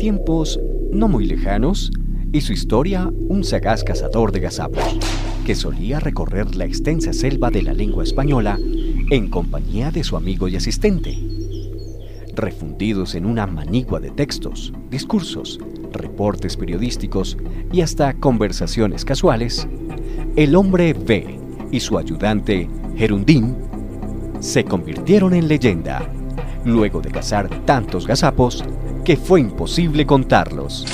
tiempos no muy lejanos, y su historia un sagaz cazador de gazapos, que solía recorrer la extensa selva de la lengua española en compañía de su amigo y asistente. Refundidos en una manigua de textos, discursos, reportes periodísticos y hasta conversaciones casuales, el hombre B y su ayudante Gerundín se convirtieron en leyenda luego de cazar tantos gazapos que fue imposible contarlos.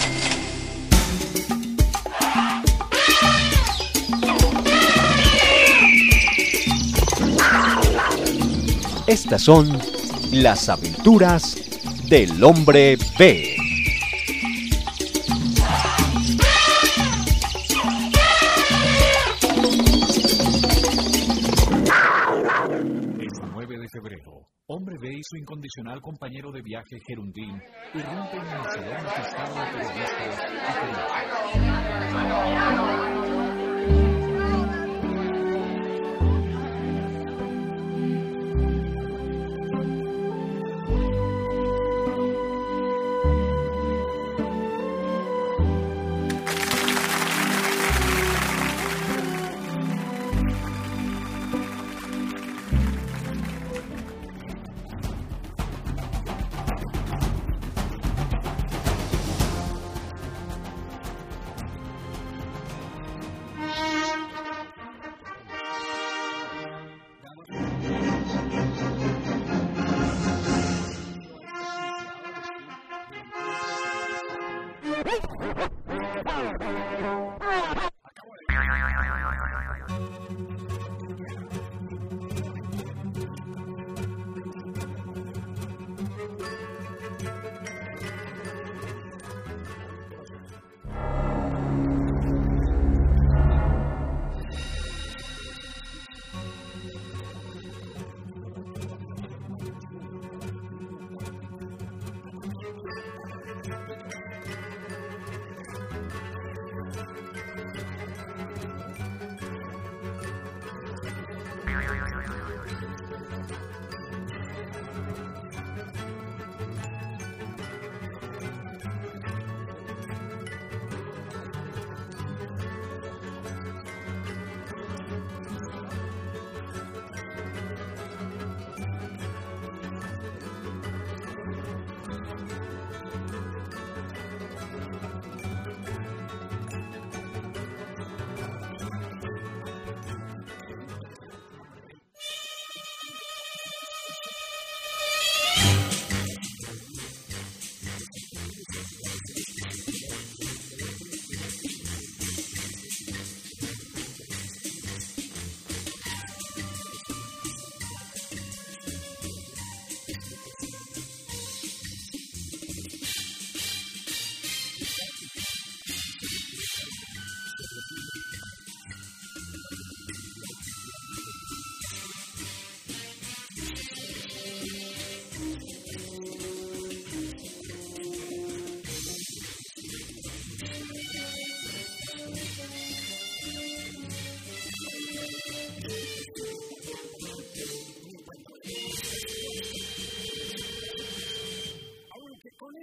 Estas son las aventuras del hombre B. Hombre B y su incondicional compañero de viaje Gerundín irrumpen en el salón fiscal de periodistas Oh, my God.